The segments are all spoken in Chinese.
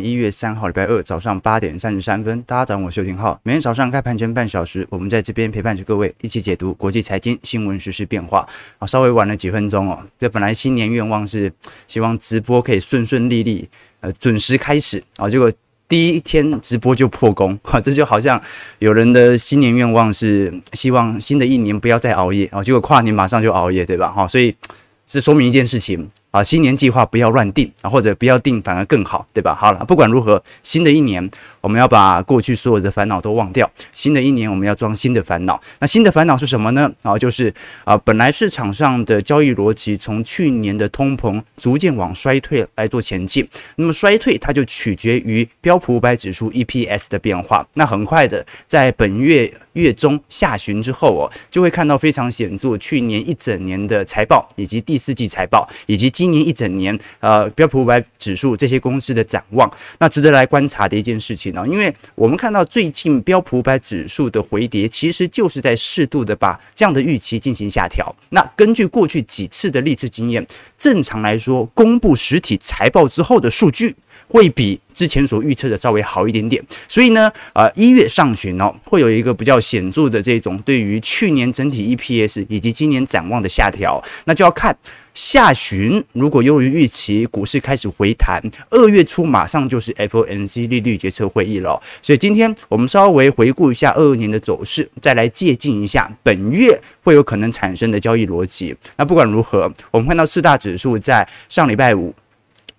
一月三号礼拜二早上八点三十三分，大家早上，我是邱廷浩。每天早上开盘前半小时，我们在这边陪伴着各位，一起解读国际财经新闻、时事变化。啊，稍微晚了几分钟哦。这本来新年愿望是希望直播可以顺顺利利，呃，准时开始啊。结果第一天直播就破功，哈，这就好像有人的新年愿望是希望新的一年不要再熬夜啊，结果跨年马上就熬夜，对吧？哈，所以这说明一件事情。啊，新年计划不要乱定啊，或者不要定反而更好，对吧？好了，不管如何，新的一年我们要把过去所有的烦恼都忘掉。新的一年我们要装新的烦恼。那新的烦恼是什么呢？啊，就是啊，本来市场上的交易逻辑从去年的通膨逐渐往衰退来做前进。那么衰退它就取决于标普五百指数 EPS 的变化。那很快的，在本月月中下旬之后哦，就会看到非常显著去年一整年的财报，以及第四季财报，以及。今年一整年，呃，标普五百指数这些公司的展望，那值得来观察的一件事情因为我们看到最近标普五百指数的回跌，其实就是在适度的把这样的预期进行下调。那根据过去几次的历次经验，正常来说，公布实体财报之后的数据会比之前所预测的稍微好一点点。所以呢，呃，一月上旬哦，会有一个比较显著的这种对于去年整体 EPS 以及今年展望的下调，那就要看。下旬如果优于预期，股市开始回弹，二月初马上就是 FOMC 利率决策会议了。所以今天我们稍微回顾一下二二年的走势，再来借鉴一下本月会有可能产生的交易逻辑。那不管如何，我们看到四大指数在上礼拜五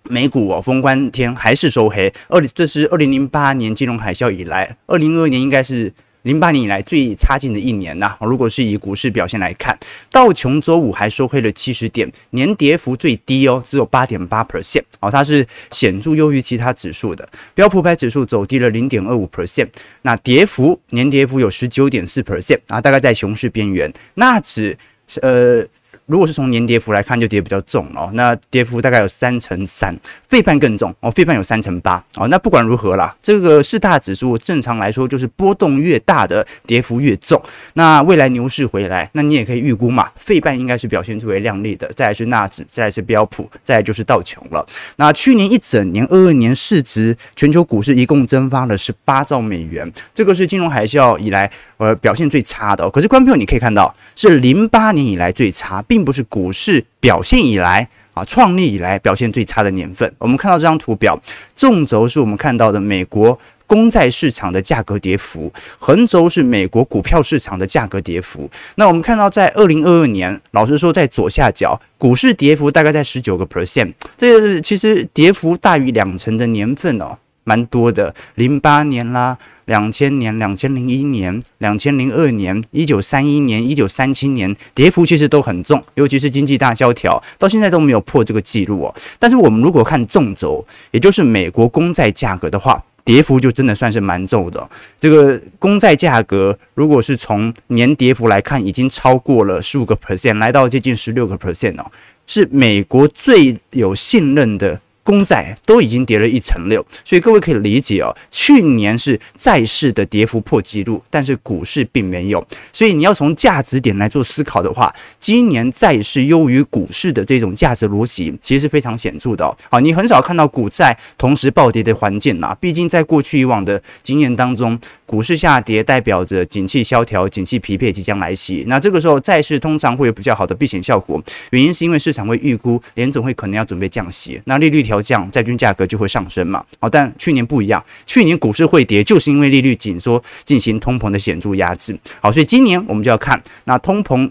美股哦封关天还是收黑。二这是二零零八年金融海啸以来，二零二二年应该是。零八年以来最差劲的一年呐、如果是以股市表现来看，道琼周五还收黑了七十点，年跌幅最低哦，只有八点八 percent 哦，它是显著优于其他指数的。标普百指数走低了零点二五 percent，那跌幅年跌幅有十九点四 percent 啊，大概在熊市边缘。纳指呃。如果是从年跌幅来看，就跌比较重哦。那跌幅大概有三成三，费半更重哦，费半有三成八哦。那不管如何啦，这个四大指数正常来说就是波动越大的跌幅越重。那未来牛市回来，那你也可以预估嘛，费半应该是表现最为亮丽的。再来是纳指，再来是标普，再来就是道琼了。那去年一整年二二年市值全球股市一共蒸发了十八兆美元，这个是金融海啸以来呃表现最差的。可是观众朋友你可以看到，是零八年以来最差。并不是股市表现以来啊，创立以来表现最差的年份。我们看到这张图表，纵轴是我们看到的美国公债市场的价格跌幅，横轴是美国股票市场的价格跌幅。那我们看到，在二零二二年，老实说，在左下角，股市跌幅大概在十九个 percent，这个其实跌幅大于两成的年份哦。蛮多的，零八年啦，两千年、两千零一年、两千零二年、一九三一年、一九三七年，跌幅其实都很重，尤其是经济大萧条，到现在都没有破这个记录哦。但是我们如果看纵轴，也就是美国公债价格的话，跌幅就真的算是蛮重的。这个公债价格，如果是从年跌幅来看，已经超过了十五个 percent，来到接近十六个 percent 哦，是美国最有信任的。公债都已经跌了一成六，所以各位可以理解哦。去年是债市的跌幅破纪录，但是股市并没有。所以你要从价值点来做思考的话，今年债市优于股市的这种价值逻辑，其实是非常显著的哦。你很少看到股债同时暴跌的环境啊。毕竟在过去以往的经验当中，股市下跌代表着景气萧条、景气疲惫即将来袭。那这个时候债市通常会有比较好的避险效果，原因是因为市场会预估联总会可能要准备降息，那利率调。降，债券价格就会上升嘛。好，但去年不一样，去年股市会跌，就是因为利率紧缩进行通膨的显著压制。好，所以今年我们就要看那通膨。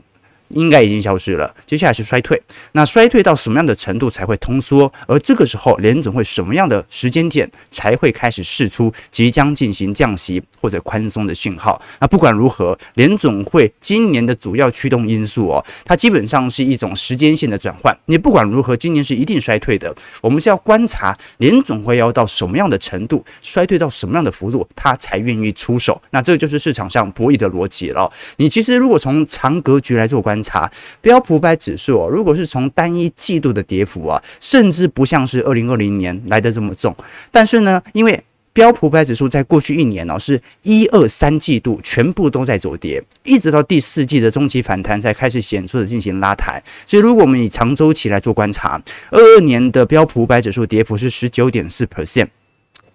应该已经消失了，接下来是衰退。那衰退到什么样的程度才会通缩？而这个时候，联总会什么样的时间点才会开始释出即将进行降息或者宽松的讯号？那不管如何，联总会今年的主要驱动因素哦，它基本上是一种时间线的转换。你不管如何，今年是一定衰退的。我们是要观察联总会要到什么样的程度，衰退到什么样的幅度，它才愿意出手。那这个就是市场上博弈的逻辑了。你其实如果从长格局来做观查标普百指数哦，如果是从单一季度的跌幅啊，甚至不像是二零二零年来的这么重。但是呢，因为标普百指数在过去一年哦，是一二三季度全部都在走跌，一直到第四季的中期反弹才开始显著的进行拉抬。所以，如果我们以长周期来做观察，二二年的标普百指数跌幅是十九点四 percent。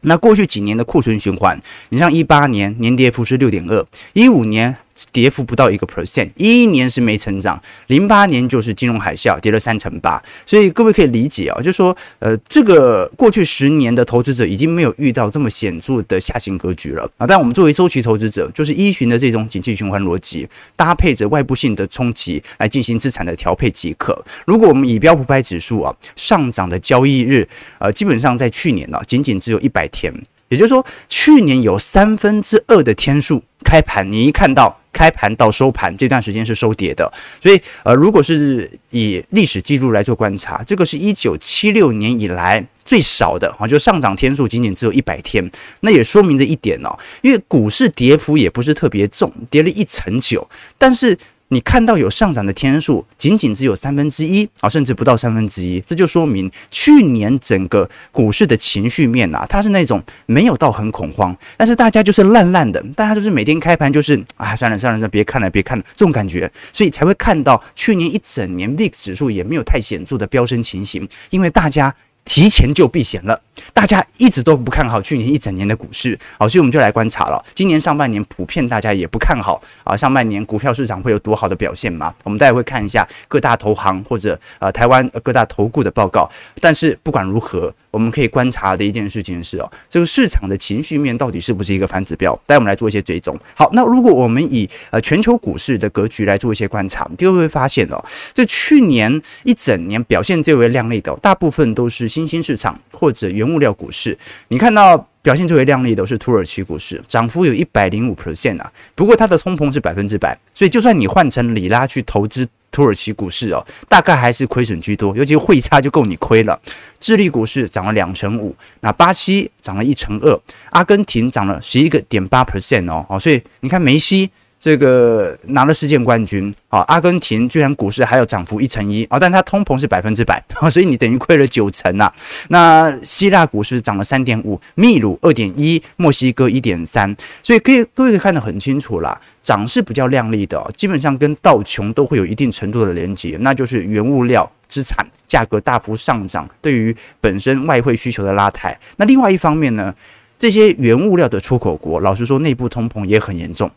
那过去几年的库存循环，你像一八年年跌幅是六点二，一五年。跌幅不到一个 percent，一一年是没成长，零八年就是金融海啸，跌了三成八，所以各位可以理解啊，就说，呃，这个过去十年的投资者已经没有遇到这么显著的下行格局了啊。但我们作为周期投资者，就是依循的这种景气循环逻辑，搭配着外部性的冲击来进行资产的调配即可。如果我们以标普百指数啊上涨的交易日，呃，基本上在去年呢，仅仅只有一百天，也就是说，去年有三分之二的天数开盘，你一看到。开盘到收盘这段时间是收跌的，所以呃，如果是以历史记录来做观察，这个是一九七六年以来最少的啊，就上涨天数仅仅只有一百天，那也说明着一点哦，因为股市跌幅也不是特别重，跌了一成九，但是。你看到有上涨的天数，仅仅只有三分之一啊，甚至不到三分之一，这就说明去年整个股市的情绪面啊，它是那种没有到很恐慌，但是大家就是烂烂的，大家就是每天开盘就是啊，算了算了算了，别看了别看了这种感觉，所以才会看到去年一整年 VIX 指数也没有太显著的飙升情形，因为大家。提前就避险了，大家一直都不看好去年一整年的股市，好，所以我们就来观察了。今年上半年普遍大家也不看好啊，上半年股票市场会有多好的表现吗？我们待会会看一下各大投行或者呃台湾各大投顾的报告。但是不管如何，我们可以观察的一件事情是哦，这个市场的情绪面到底是不是一个反指标？待会我们来做一些追踪。好，那如果我们以呃全球股市的格局来做一些观察，就会发现哦，这去年一整年表现最为亮丽的，大部分都是。新兴市场或者原物料股市，你看到表现最为亮丽的是土耳其股市，涨幅有一百零五 percent 啊。不过它的通膨是百分之百，所以就算你换成里拉去投资土耳其股市哦，大概还是亏损居多，尤其汇差就够你亏了。智利股市涨了两成五，那巴西涨了一成二，阿根廷涨了十一个点八 percent 哦，哦，所以你看梅西。这个拿了世界冠军啊，阿根廷居然股市还有涨幅一成一啊，但它通膨是百分之百，所以你等于亏了九成呐。那希腊股市涨了三点五，秘鲁二点一，墨西哥一点三，所以可以各位可以看得很清楚啦，涨是比较亮丽的哦，基本上跟道琼都会有一定程度的连接，那就是原物料资产价格大幅上涨，对于本身外汇需求的拉抬。那另外一方面呢，这些原物料的出口国，老实说内部通膨也很严重。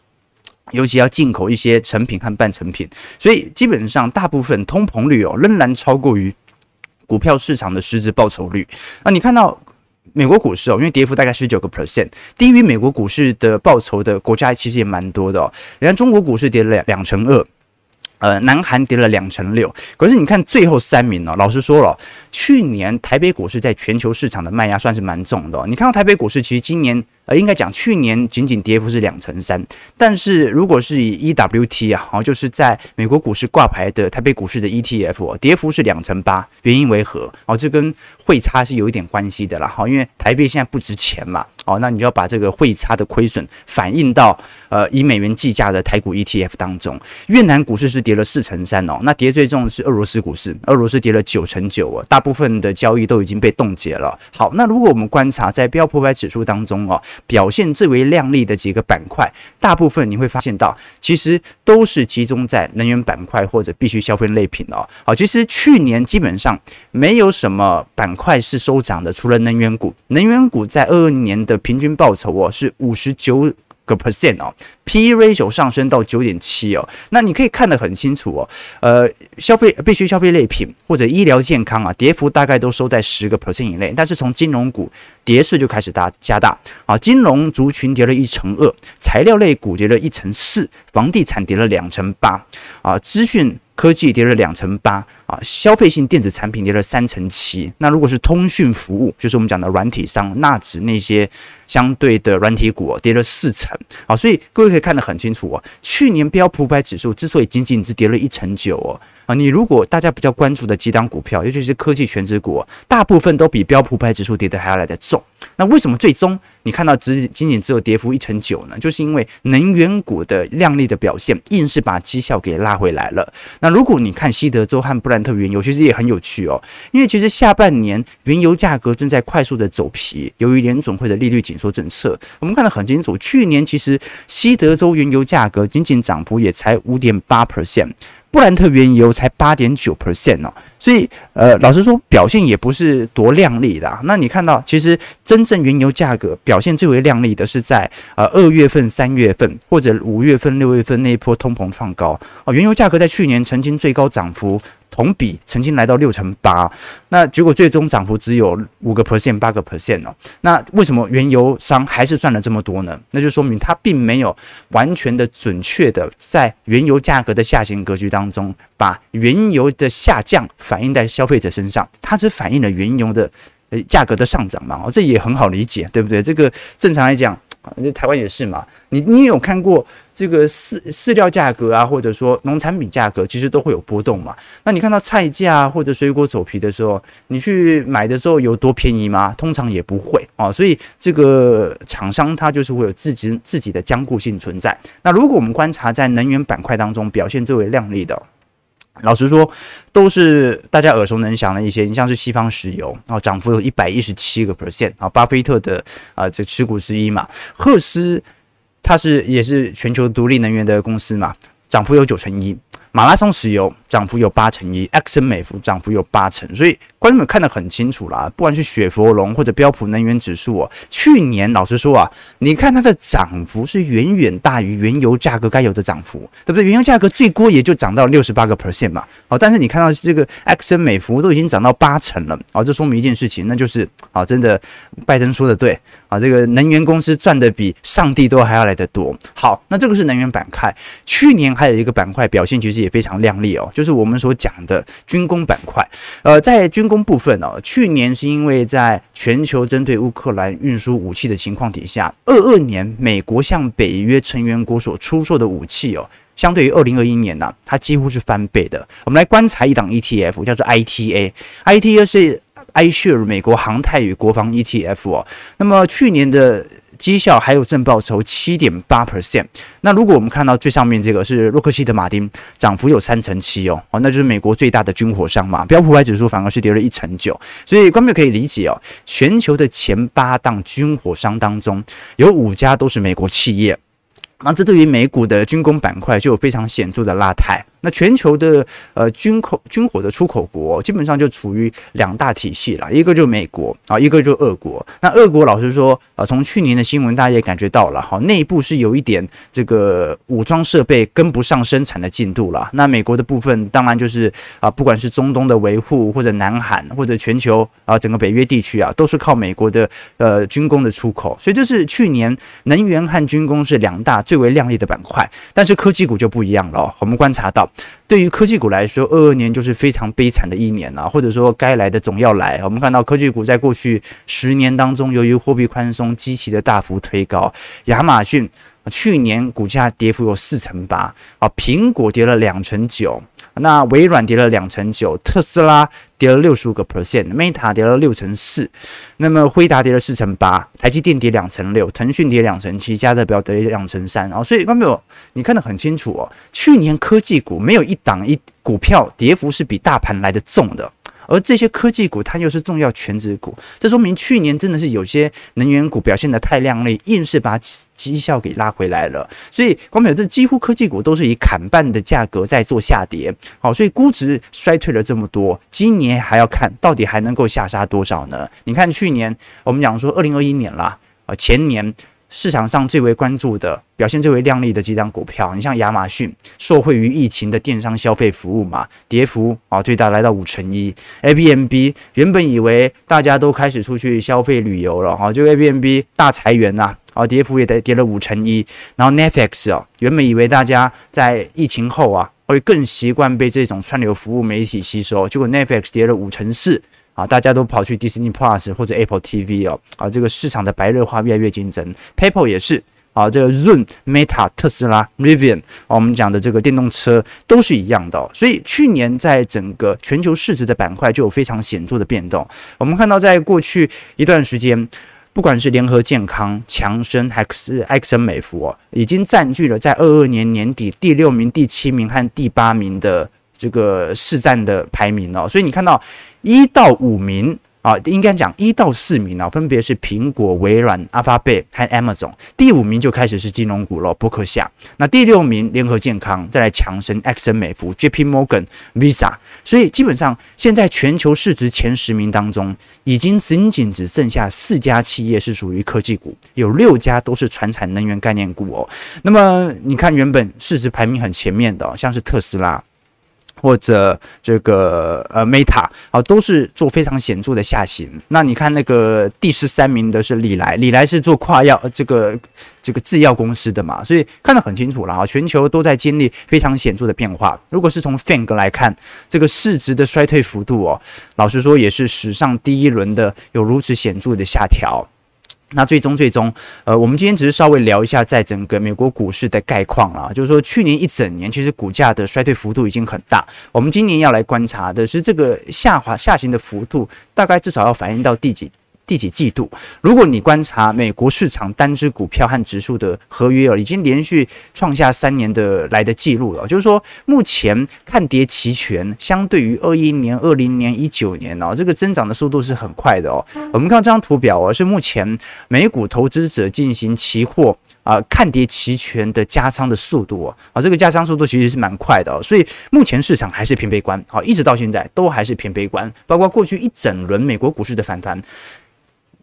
尤其要进口一些成品和半成品，所以基本上大部分通膨率哦仍然超过于股票市场的实质报酬率。那你看到美国股市哦，因为跌幅大概十九个 percent，低于美国股市的报酬的国家其实也蛮多的哦。你看中国股市跌了两两成二，呃，南韩跌了两成六。可是你看最后三名哦，老实说了，去年台北股市在全球市场的卖压算是蛮重的哦。你看到台北股市其实今年。呃，应该讲去年仅仅跌幅是两成三，但是如果是以 EWT 啊，哦，就是在美国股市挂牌的台北股市的 ETF，哦跌幅是两成八，原因为何？哦，这跟汇差是有一点关系的啦，哈，因为台币现在不值钱嘛，哦，那你就要把这个汇差的亏损反映到呃以美元计价的台股 ETF 当中。越南股市是跌了四成三哦，那跌最重的是俄罗斯股市，俄罗斯跌了九成九哦，大部分的交易都已经被冻结了。好，那如果我们观察在标普五百指数当中哦。表现最为亮丽的几个板块，大部分你会发现到，其实都是集中在能源板块或者必需消费类品哦。好，其实去年基本上没有什么板块是收涨的，除了能源股。能源股在二二年的平均报酬哦是五十九个 percent 哦，P/E ratio 上升到九点七哦，那你可以看得很清楚哦，呃，消费必须消费类品或者医疗健康啊，跌幅大概都收在十个 percent 以内，但是从金融股跌势就开始大加大啊，金融族群跌了一成二，材料类股跌了一成四，房地产跌了两成八啊，资讯。科技跌了两成八啊，消费性电子产品跌了三成七。那如果是通讯服务，就是我们讲的软体商，那指那些相对的软体股跌了四成啊。所以各位可以看得很清楚哦，去年标普五百指数之所以仅仅只跌了一成九哦啊，你如果大家比较关注的几档股票，尤其是科技全职股，大部分都比标普五百指数跌得还要来得重。那为什么最终你看到只仅仅只有跌幅一成九呢？就是因为能源股的亮丽的表现，硬是把绩效给拉回来了。那如果你看西德州和布兰特原油，其实也很有趣哦。因为其实下半年原油价格正在快速的走皮，由于联总会的利率紧缩政策，我们看得很清楚。去年其实西德州原油价格仅仅涨幅也才五点八 percent。布兰特原油才八点九 percent 哦，所以呃，老实说表现也不是多亮丽的啊。那你看到，其实真正原油价格表现最为亮丽的是在呃二月份、三月份或者五月份、六月份那一波通膨创高哦，原油价格在去年曾经最高涨幅。同比曾经来到六成八，那结果最终涨幅只有五个 percent、八个 percent 哦。那为什么原油商还是赚了这么多呢？那就说明它并没有完全的准确的在原油价格的下行格局当中，把原油的下降反映在消费者身上，它只反映了原油的呃价格的上涨嘛。哦，这也很好理解，对不对？这个正常来讲。啊，那台湾也是嘛。你你有看过这个饲饲料价格啊，或者说农产品价格，其实都会有波动嘛。那你看到菜价或者水果走皮的时候，你去买的时候有多便宜吗？通常也不会啊。所以这个厂商它就是会有自己自己的僵固性存在。那如果我们观察在能源板块当中表现最为亮丽的。老实说，都是大家耳熟能详的一些，你像是西方石油，然后涨幅有一百一十七个 percent 啊，巴菲特的啊这持股之一嘛，赫斯它是也是全球独立能源的公司嘛，涨幅有九成一。马拉松石油涨幅有八成一，埃克森美孚涨幅有八成，所以观众们看得很清楚啦。不管是雪佛龙或者标普能源指数哦，去年老实说啊，你看它的涨幅是远远大于原油价格该有的涨幅，对不对？原油价格最多也就涨到六十八个 percent 嘛。好，但是你看到这个埃克森美孚都已经涨到八成了，好，这说明一件事情，那就是啊，真的拜登说的对啊，这个能源公司赚的比上帝都还要来得多。好，那这个是能源板块，去年还有一个板块表现其实。也非常亮丽哦，就是我们所讲的军工板块。呃，在军工部分哦，去年是因为在全球针对乌克兰运输武器的情况底下，二二年美国向北约成员国所出售的武器哦，相对于二零二一年呢，它几乎是翻倍的。我们来观察一档 ETF，叫做 ITA，ITA 是 Ishare 美国航太与国防 ETF 哦。那么去年的。绩效还有正报酬七点八 percent，那如果我们看到最上面这个是洛克希德马丁，涨幅有三成七哦，哦，那就是美国最大的军火商嘛。标普五百指数反而是跌了一成九，所以观众可以理解哦，全球的前八档军火商当中有五家都是美国企业，那这对于美股的军工板块就有非常显著的拉抬。那全球的呃军口军火的出口国基本上就处于两大体系了，一个就美国啊，一个就俄国。那俄国老实说啊，从去年的新闻大家也感觉到了，哈，内部是有一点这个武装设备跟不上生产的进度了。那美国的部分当然就是啊，不管是中东的维护，或者南韩，或者全球啊，整个北约地区啊，都是靠美国的呃军工的出口。所以这是去年能源和军工是两大最为亮丽的板块。但是科技股就不一样了，我们观察到。对于科技股来说，二二年就是非常悲惨的一年啊，或者说该来的总要来。我们看到科技股在过去十年当中，由于货币宽松，极的大幅推高。亚马逊去年股价跌幅有四成八啊，苹果跌了两成九。那微软跌了两成九，特斯拉跌了六十五个 percent，Meta 跌了六成四，那么辉达跌了四成八，台积电跌两成六，腾讯跌两成七，嘉德表跌两成三。哦，所以刚没有你看得很清楚哦，去年科技股没有一档一股票跌幅是比大盘来的重的。而这些科技股，它又是重要权值股，这说明去年真的是有些能源股表现得太亮丽，硬是把绩效给拉回来了。所以，光表这几乎科技股都是以砍半的价格在做下跌。好，所以估值衰退了这么多，今年还要看到底还能够下杀多少呢？你看去年我们讲说二零二一年啦，啊前年。市场上最为关注的、表现最为亮丽的几张股票，你像亚马逊，受惠于疫情的电商消费服务嘛，跌幅啊最大来到五成一。A B M B，原本以为大家都开始出去消费旅游了哈，就 A B M B 大裁员呐，啊跌幅也得跌了五成一。然后 Netflix 啊，原本以为大家在疫情后啊会更习惯被这种串流服务媒体吸收，结果 Netflix 跌了五成四。啊，大家都跑去 Disney Plus 或者 Apple TV 哦，啊，这个市场的白热化越来越竞争。PayPal 也是啊，这个 Zoom、Meta、特斯拉、Rivian，啊，我们讲的这个电动车都是一样的哦。所以去年在整个全球市值的板块就有非常显著的变动。我们看到，在过去一段时间，不管是联合健康、强生还是埃克森美孚哦，已经占据了在二二年年底第六名、第七名和第八名的。这个市占的排名哦，所以你看到一到五名。啊，应该讲一到四名啊，分别是苹果、微软、Alphabet 和 Amazon。第五名就开始是金融股了，伯克夏。那第六名联合健康，再来强生、埃克森美孚、JP Morgan、Visa。所以基本上现在全球市值前十名当中，已经仅仅只剩下四家企业是属于科技股，有六家都是传产能源概念股哦。那么你看，原本市值排名很前面的，像是特斯拉。或者这个呃，Meta 啊，都是做非常显著的下行。那你看那个第十三名的是礼来，礼来是做跨药这个这个制药公司的嘛，所以看得很清楚了啊，全球都在经历非常显著的变化。如果是从 FANG 来看，这个市值的衰退幅度哦，老实说也是史上第一轮的有如此显著的下调。那最终最终，呃，我们今天只是稍微聊一下，在整个美国股市的概况啊，就是说去年一整年其实股价的衰退幅度已经很大。我们今年要来观察的是这个下滑下行的幅度，大概至少要反映到第几？第几季度？如果你观察美国市场单只股票和指数的合约哦，已经连续创下三年的来的记录了。就是说，目前看跌期权相对于二一年、二零年、一九年哦，这个增长的速度是很快的哦。我们看这张图表哦，是目前美股投资者进行期货啊看跌期权的加仓的速度哦，啊，这个加仓速度其实是蛮快的哦。所以目前市场还是偏悲观，好，一直到现在都还是偏悲观，包括过去一整轮美国股市的反弹。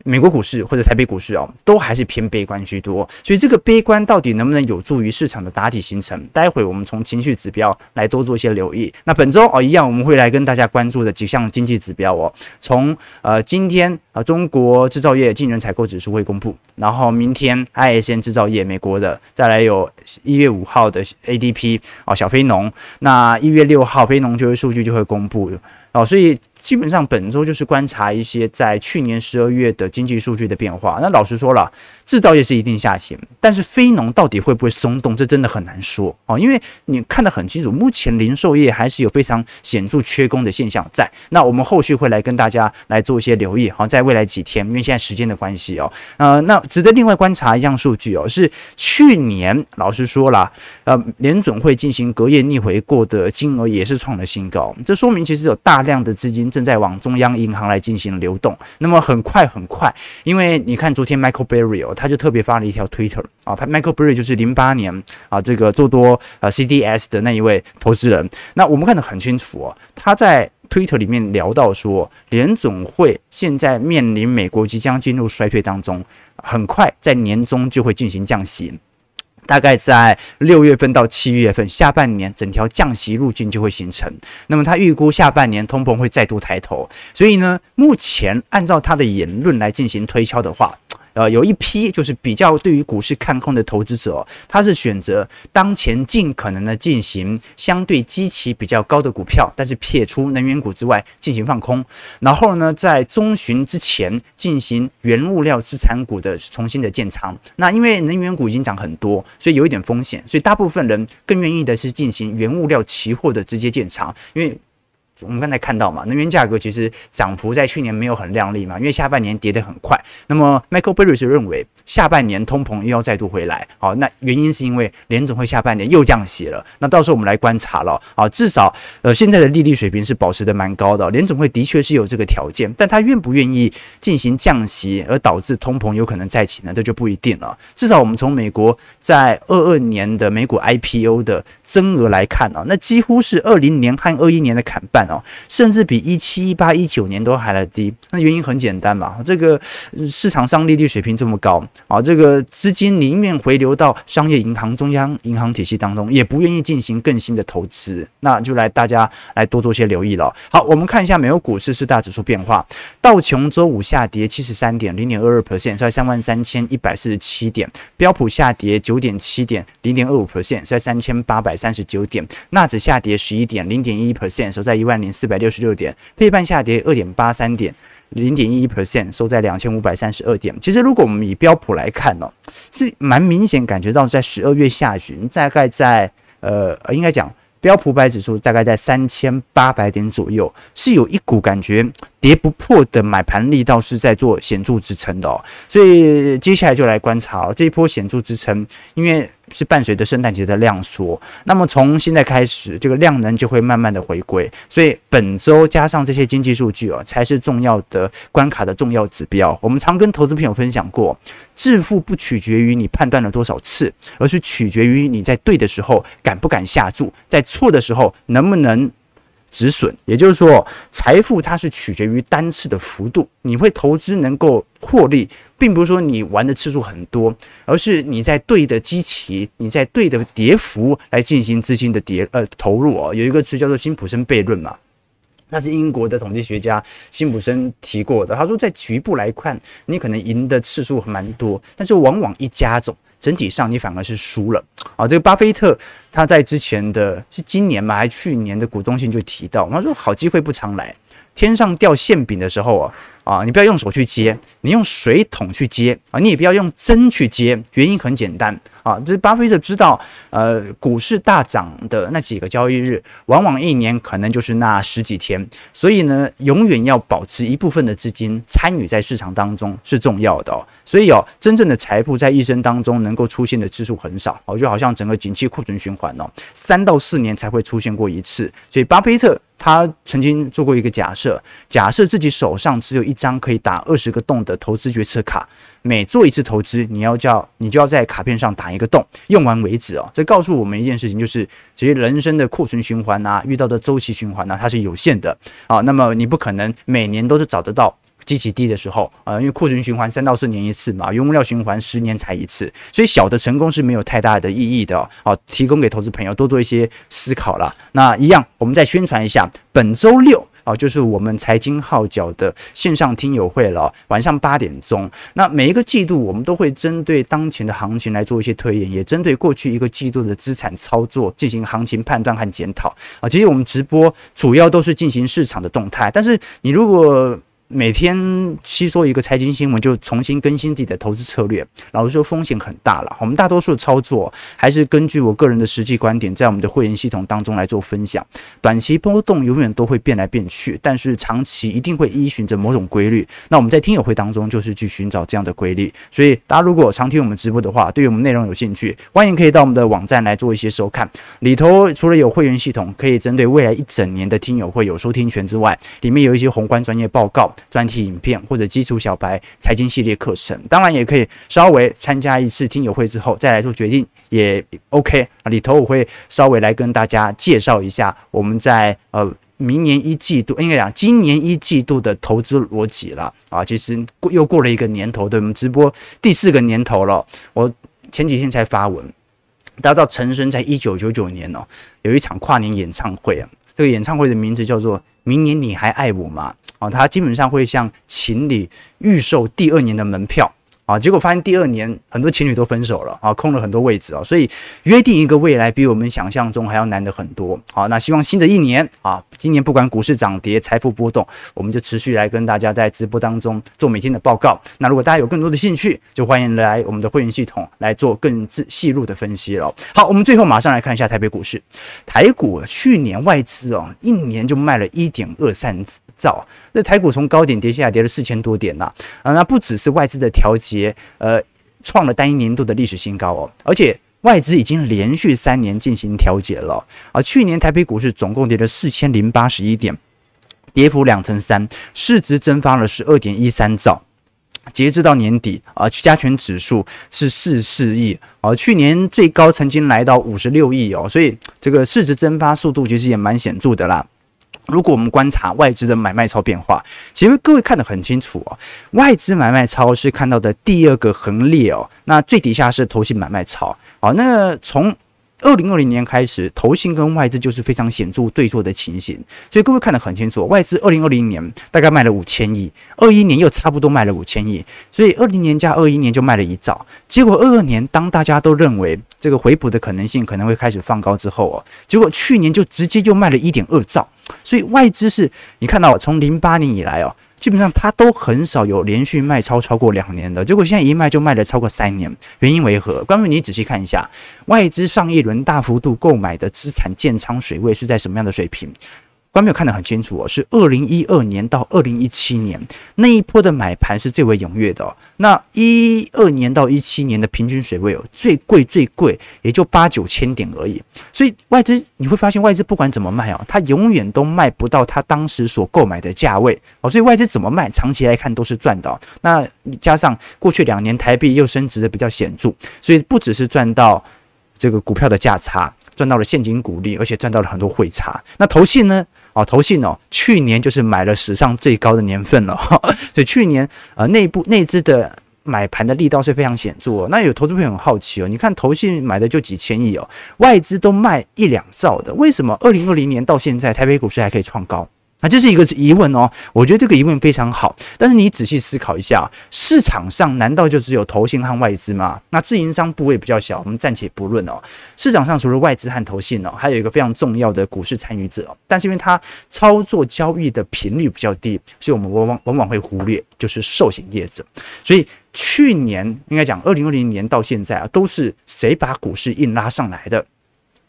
美国股市或者台北股市哦，都还是偏悲观居多，所以这个悲观到底能不能有助于市场的打底形成？待会我们从情绪指标来多做一些留意。那本周哦，一样我们会来跟大家关注的几项经济指标哦，从呃今天啊中国制造业经理人采购指数会公布，然后明天 ISM 制造业美国的，再来有一月五号的 ADP 哦小非农，那一月六号非农就业数据就会公布哦，所以。基本上本周就是观察一些在去年十二月的经济数据的变化。那老实说了，制造业是一定下行，但是非农到底会不会松动，这真的很难说哦。因为你看得很清楚，目前零售业还是有非常显著缺工的现象在。那我们后续会来跟大家来做一些留意。好，在未来几天，因为现在时间的关系哦，呃，那值得另外观察一项数据哦，是去年老实说了，呃，联准会进行隔夜逆回购的金额也是创了新高，这说明其实有大量的资金。正在往中央银行来进行流动，那么很快很快，因为你看昨天 Michael Burry 哦，他就特别发了一条 Twitter 啊他，Michael Burry 就是零八年啊这个做多呃 CDS 的那一位投资人，那我们看得很清楚哦，他在 Twitter 里面聊到说，联总会现在面临美国即将进入衰退当中，很快在年中就会进行降息。大概在六月份到七月份，下半年整条降息路径就会形成。那么他预估下半年通膨会再度抬头，所以呢，目前按照他的言论来进行推敲的话。呃，有一批就是比较对于股市看空的投资者，他是选择当前尽可能的进行相对基期比较高的股票，但是撇除能源股之外进行放空，然后呢，在中旬之前进行原物料资产股的重新的建仓。那因为能源股已经涨很多，所以有一点风险，所以大部分人更愿意的是进行原物料期货的直接建仓，因为。我们刚才看到嘛，能源价格其实涨幅在去年没有很亮丽嘛，因为下半年跌得很快。那么 Michael Burry 是认为下半年通膨又要再度回来，好，那原因是因为联总会下半年又降息了。那到时候我们来观察了，啊，至少呃现在的利率水平是保持得蛮高的，联总会的确是有这个条件，但他愿不愿意进行降息而导致通膨有可能再起呢？这就不一定了。至少我们从美国在二二年的美股 IPO 的增额来看啊，那几乎是二零年和二一年的砍半。哦，甚至比一七、一八、一九年都还来低，那原因很简单嘛，这个市场上利率水平这么高啊，这个资金宁愿回流到商业银行、中央银行体系当中，也不愿意进行更新的投资，那就来大家来多做些留意了。好，我们看一下美国股市四大指数变化，道琼周五下跌七十三点，零点二二 percent，在三万三千一百四十七点；标普下跌九点七点，零点二五 percent，在三千八百三十九点；纳指下跌十一点，零点一 percent，收在一万。零四百六十六点，费半下跌二点八三点，零点一一 percent，收在两千五百三十二点。其实，如果我们以标普来看呢、哦，是蛮明显感觉到在十二月下旬，大概在呃，应该讲标普百指数大概在三千八百点左右，是有一股感觉跌不破的买盘力道是在做显著支撑的哦，所以接下来就来观察哦，这一波显著支撑，因为是伴随着圣诞节的量缩，那么从现在开始，这个量能就会慢慢的回归，所以本周加上这些经济数据哦，才是重要的关卡的重要指标。我们常跟投资朋友分享过，致富不取决于你判断了多少次，而是取决于你在对的时候敢不敢下注，在错的时候能不能。止损，也就是说，财富它是取决于单次的幅度。你会投资能够获利，并不是说你玩的次数很多，而是你在对的基期，你在对的跌幅来进行资金的跌呃投入哦。有一个词叫做辛普森悖论嘛，那是英国的统计学家辛普森提过的。他说，在局部来看，你可能赢的次数蛮多，但是往往一加总。整体上你反而是输了啊！这个巴菲特他在之前的是今年嘛，还是去年的股东信就提到，他说好机会不常来。天上掉馅饼的时候啊啊，你不要用手去接，你用水桶去接啊，你也不要用针去接。原因很简单啊，这巴菲特知道，呃，股市大涨的那几个交易日，往往一年可能就是那十几天，所以呢，永远要保持一部分的资金参与在市场当中是重要的哦。所以哦，真正的财富在一生当中能够出现的次数很少哦，就好像整个景气库存循环哦，三到四年才会出现过一次。所以巴菲特。他曾经做过一个假设，假设自己手上只有一张可以打二十个洞的投资决策卡，每做一次投资，你要叫你就要在卡片上打一个洞，用完为止哦。这告诉我们一件事情，就是其实人生的库存循环啊，遇到的周期循环啊，它是有限的啊。那么你不可能每年都是找得到。极其低的时候，呃，因为库存循环三到四年一次嘛，原物料循环十年才一次，所以小的成功是没有太大的意义的哦。好，提供给投资朋友多做一些思考啦。那一样，我们再宣传一下，本周六啊，就是我们财经号角的线上听友会了，晚上八点钟。那每一个季度，我们都会针对当前的行情来做一些推演，也针对过去一个季度的资产操作进行行情判断和检讨啊。其实我们直播主要都是进行市场的动态，但是你如果每天吸收一个财经新闻，就重新更新自己的投资策略。老实说，风险很大了。我们大多数的操作还是根据我个人的实际观点，在我们的会员系统当中来做分享。短期波动永远都会变来变去，但是长期一定会依循着某种规律。那我们在听友会当中就是去寻找这样的规律。所以，大家如果常听我们直播的话，对于我们内容有兴趣，欢迎可以到我们的网站来做一些收看。里头除了有会员系统可以针对未来一整年的听友会有收听权之外，里面有一些宏观专业报告。专题影片或者基础小白财经系列课程，当然也可以稍微参加一次听友会之后再来做决定也 OK 啊。里头我会稍微来跟大家介绍一下我们在呃明年一季度，应该讲今年一季度的投资逻辑了啊。其实过又过了一个年头，对我们直播第四个年头了。我前几天才发文，大家知道陈升在一九九九年哦有一场跨年演唱会啊，这个演唱会的名字叫做《明年你还爱我吗》。啊，他基本上会向情侣预售第二年的门票。啊，结果发现第二年很多情侣都分手了啊，空了很多位置啊，所以约定一个未来比我们想象中还要难得很多。好，那希望新的一年啊，今年不管股市涨跌、财富波动，我们就持续来跟大家在直播当中做每天的报告。那如果大家有更多的兴趣，就欢迎来我们的会员系统来做更细入的分析了。好，我们最后马上来看一下台北股市，台股去年外资哦，一年就卖了一点二三兆。那台股从高点跌下来，跌了四千多点呐，啊，那不只是外资的调节，呃，创了单一年度的历史新高哦，而且外资已经连续三年进行调节了啊。去年台北股市总共跌了四千零八十一点，跌幅两成三，市值蒸发了十二点一三兆，截至到年底啊，加权指数是四四亿，而去年最高曾经来到五十六亿哦，所以这个市值蒸发速度其实也蛮显著的啦。如果我们观察外资的买卖超变化，其实各位看得很清楚哦。外资买卖超是看到的第二个横列哦，那最底下是投信买卖超。好，那从二零二零年开始，投信跟外资就是非常显著对错的情形，所以各位看得很清楚。外资二零二零年大概卖了五千亿，二一年又差不多卖了五千亿，所以二零年加二一年就卖了一兆。结果二二年当大家都认为这个回补的可能性可能会开始放高之后哦，结果去年就直接就卖了一点二兆。所以外资是你看到从零八年以来哦。基本上它都很少有连续卖超超过两年的，结果现在一卖就卖了超过三年，原因为何？关于你仔细看一下，外资上一轮大幅度购买的资产建仓水位是在什么样的水平？观众朋友看得很清楚哦，是二零一二年到二零一七年那一波的买盘是最为踊跃的。那一二年到一七年的平均水位哦，最贵最贵也就八九千点而已。所以外资你会发现，外资不管怎么卖哦，它永远都卖不到它当时所购买的价位哦。所以外资怎么卖，长期来看都是赚的。那加上过去两年台币又升值的比较显著，所以不只是赚到这个股票的价差。赚到了现金股利，而且赚到了很多汇差。那投信呢？哦，投信哦，去年就是买了史上最高的年份了。所以去年呃内部内资的买盘的力道是非常显著哦。那有投资朋友很好奇哦，你看投信买的就几千亿哦，外资都卖一两兆的，为什么二零二零年到现在台北股市还可以创高？那这是一个疑问哦，我觉得这个疑问非常好，但是你仔细思考一下，市场上难道就只有投信和外资吗？那自营商部位比较小，我们暂且不论哦。市场上除了外资和投信哦，还有一个非常重要的股市参与者，但是因为它操作交易的频率比较低，所以我们往往往往会忽略，就是寿险业者。所以去年应该讲二零二零年到现在啊，都是谁把股市硬拉上来的？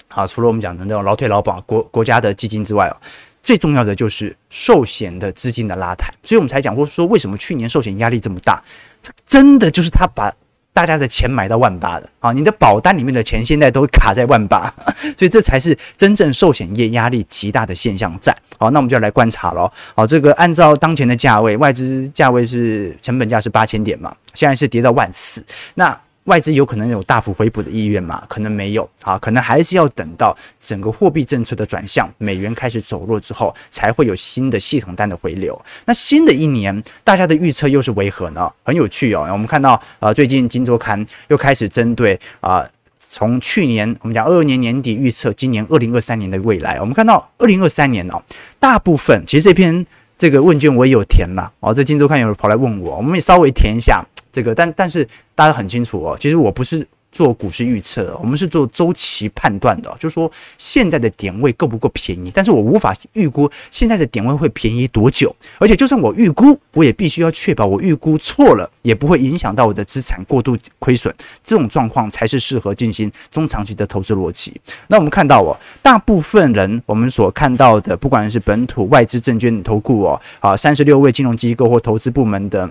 啊，除了我们讲的那种劳退劳保国国家的基金之外哦。最重要的就是寿险的资金的拉抬，所以我们才讲过说，为什么去年寿险压力这么大？真的就是他把大家的钱买到万八的啊！你的保单里面的钱现在都卡在万八，所以这才是真正寿险业压力极大的现象在。好，那我们就来观察喽。好，这个按照当前的价位，外资价位是成本价是八千点嘛，现在是跌到万四，那。外资有可能有大幅回补的意愿吗？可能没有啊，可能还是要等到整个货币政策的转向，美元开始走弱之后，才会有新的系统单的回流。那新的一年，大家的预测又是为何呢？很有趣哦。我们看到啊，最近《金周刊》又开始针对啊，从去年我们讲二二年年底预测今年二零二三年的未来，我们看到二零二三年哦，大部分其实这篇这个问卷我也有填了哦，这《金周刊》有人跑来问我，我们也稍微填一下。这个，但但是大家很清楚哦，其实我不是做股市预测，我们是做周期判断的，就是说现在的点位够不够便宜，但是我无法预估现在的点位会便宜多久，而且就算我预估，我也必须要确保我预估错了，也不会影响到我的资产过度亏损，这种状况才是适合进行中长期的投资逻辑。那我们看到哦，大部分人我们所看到的，不管是本土外资证券投顾哦，啊，三十六位金融机构或投资部门的。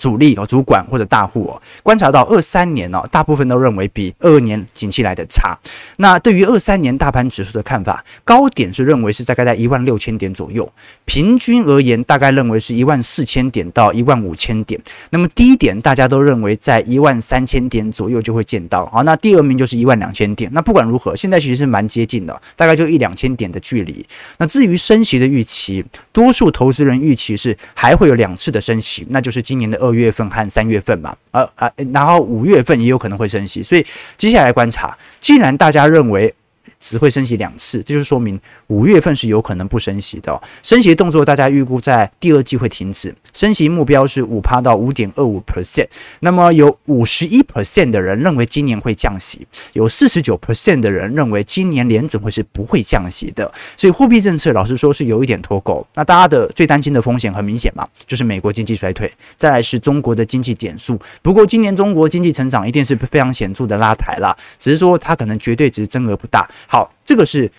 主力哦，主管或者大户哦，观察到二三年哦，大部分都认为比二二年景气来的差。那对于二三年大盘指数的看法，高点是认为是大概在一万六千点左右，平均而言大概认为是一万四千点到一万五千点。那么低点大家都认为在一万三千点左右就会见到。好，那第二名就是一万两千点。那不管如何，现在其实是蛮接近的，大概就一两千点的距离。那至于升息的预期，多数投资人预期是还会有两次的升息，那就是今年的二。二月份和三月份嘛，呃啊，然后五月份也有可能会升息，所以接下来观察，既然大家认为。只会升息两次，这就是说明五月份是有可能不升息的。升息的动作，大家预估在第二季会停止。升息目标是五趴到五点二五 percent。那么有五十一 percent 的人认为今年会降息，有四十九 percent 的人认为今年联准会是不会降息的。所以货币政策老实说是有一点脱钩。那大家的最担心的风险很明显嘛，就是美国经济衰退，再来是中国的经济减速。不过今年中国经济成长一定是非常显著的拉抬啦，只是说它可能绝对值增额不大。好，这个是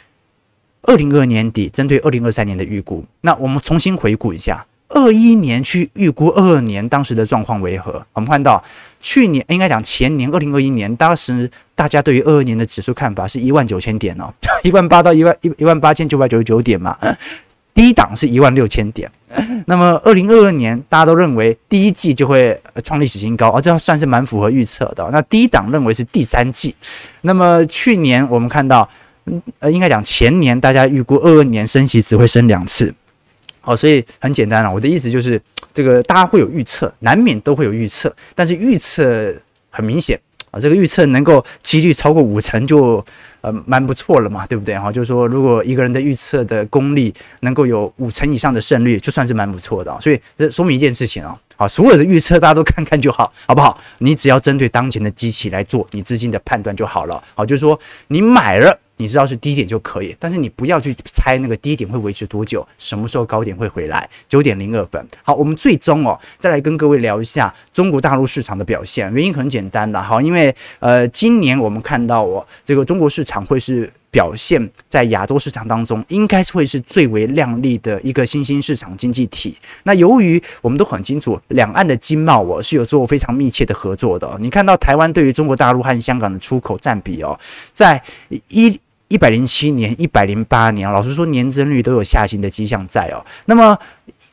二零二二年底针对二零二三年的预估。那我们重新回顾一下，二一年去预估二二年当时的状况为何？我们看到去年应该讲前年二零二一年，当时大家对于二二年的指数看法是一万九千点哦，一万八到一万一一万八千九百九十九点嘛，低档是一万六千点。那么二零二二年大家都认为第一季就会创历史新高，而这算是蛮符合预测的。那低档认为是第三季。那么去年我们看到，呃，应该讲前年大家预估二二年升息只会升两次。好，所以很简单啊，我的意思就是，这个大家会有预测，难免都会有预测，但是预测很明显啊，这个预测能够几率超过五成就。呃，蛮不错了嘛，对不对？哈，就是说，如果一个人的预测的功力能够有五成以上的胜率，就算是蛮不错的。所以这说明一件事情啊，好，所有的预测大家都看看就好，好不好？你只要针对当前的机器来做你资金的判断就好了。好，就是说你买了。你知道是低点就可以，但是你不要去猜那个低点会维持多久，什么时候高点会回来。九点零二分，好，我们最终哦，再来跟各位聊一下中国大陆市场的表现。原因很简单的，好，因为呃，今年我们看到哦，这个中国市场会是表现在亚洲市场当中，应该是会是最为亮丽的一个新兴市场经济体。那由于我们都很清楚，两岸的经贸哦是有做非常密切的合作的。你看到台湾对于中国大陆和香港的出口占比哦，在一一百零七年、一百零八年，老实说年增率都有下行的迹象在哦。那么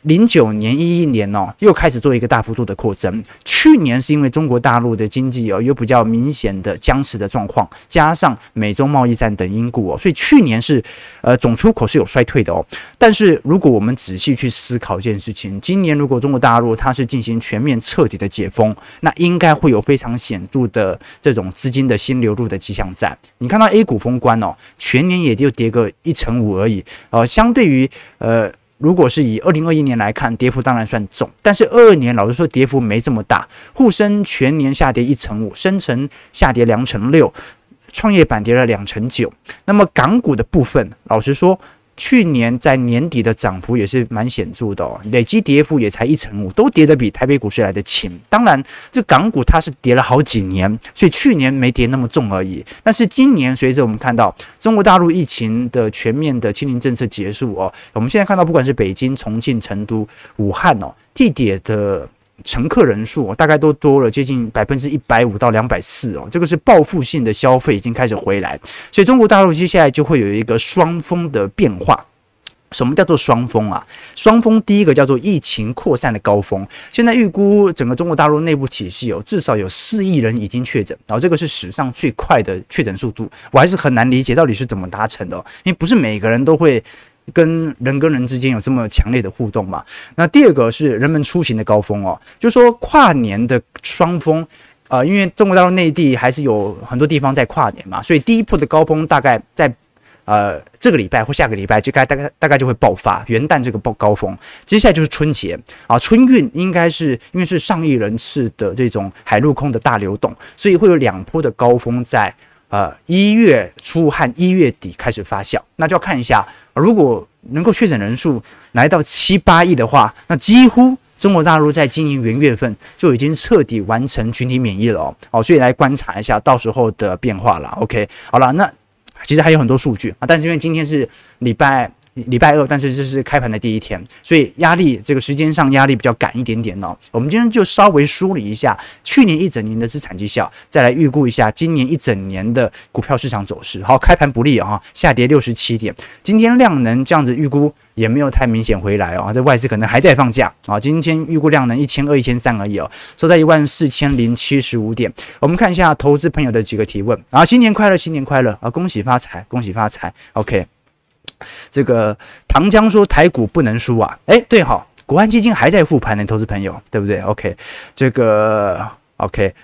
零九年、一一年哦，又开始做一个大幅度的扩增。去年是因为中国大陆的经济哦有比较明显的僵持的状况，加上美中贸易战等因故哦，所以去年是呃总出口是有衰退的哦。但是如果我们仔细去思考一件事情，今年如果中国大陆它是进行全面彻底的解封，那应该会有非常显著的这种资金的新流入的迹象在。你看到 A 股封关哦，全年也就跌个一成五而已，呃，相对于呃。如果是以二零二一年来看，跌幅当然算重，但是二二年老实说跌幅没这么大。沪深全年下跌一成五，深成下跌两成六，创业板跌了两成九。那么港股的部分，老实说。去年在年底的涨幅也是蛮显著的哦，累计跌幅也才一成五，都跌得比台北股市来得轻。当然，这港股它是跌了好几年，所以去年没跌那么重而已。但是今年随着我们看到中国大陆疫情的全面的清零政策结束哦，我们现在看到不管是北京、重庆、成都、武汉哦，地铁的。乘客人数大概都多了接近百分之一百五到两百四哦，这个是报复性的消费已经开始回来，所以中国大陆接下来就会有一个双峰的变化。什么叫做双峰啊？双峰第一个叫做疫情扩散的高峰，现在预估整个中国大陆内部体系有至少有四亿人已经确诊，然后这个是史上最快的确诊速度，我还是很难理解到底是怎么达成的，因为不是每个人都会。跟人跟人之间有这么强烈的互动嘛？那第二个是人们出行的高峰哦，就是说跨年的双峰，呃，因为中国大陆内地还是有很多地方在跨年嘛，所以第一波的高峰大概在呃这个礼拜或下个礼拜就该大概大概就会爆发元旦这个爆高峰，接下来就是春节啊，春运应该是因为是上亿人次的这种海陆空的大流动，所以会有两波的高峰在。呃，一月初和一月底开始发酵，那就要看一下，如果能够确诊人数来到七八亿的话，那几乎中国大陆在今年元月份就已经彻底完成群体免疫了哦。好，所以来观察一下到时候的变化了。OK，好了，那其实还有很多数据啊，但是因为今天是礼拜。礼拜二，但是这是开盘的第一天，所以压力这个时间上压力比较赶一点点哦。我们今天就稍微梳理一下去年一整年的资产绩效，再来预估一下今年一整年的股票市场走势。好，开盘不利啊，下跌六十七点。今天量能这样子预估也没有太明显回来哦，这外资可能还在放假啊。今天预估量能一千二、一千三而已哦，收在一万四千零七十五点。我们看一下投资朋友的几个提问啊，新年快乐，新年快乐啊，恭喜发财，恭喜发财。OK。这个唐江说台股不能输啊，哎，对哈，国安基金还在复盘呢，投资朋友对不对？OK，这个 OK，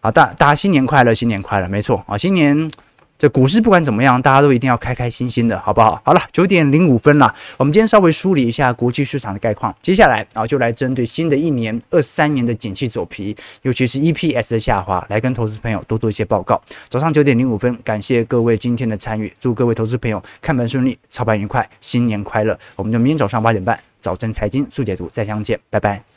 好，大大家新年快乐，新年快乐，没错啊，新年。这股市不管怎么样，大家都一定要开开心心的，好不好？好了，九点零五分了，我们今天稍微梳理一下国际市场的概况。接下来啊，就来针对新的一年二三年的景气走皮，尤其是 EPS 的下滑，来跟投资朋友多做一些报告。早上九点零五分，感谢各位今天的参与，祝各位投资朋友看盘顺利，操盘愉快，新年快乐。我们就明天早上八点半，早晨财经速解读再相见，拜拜。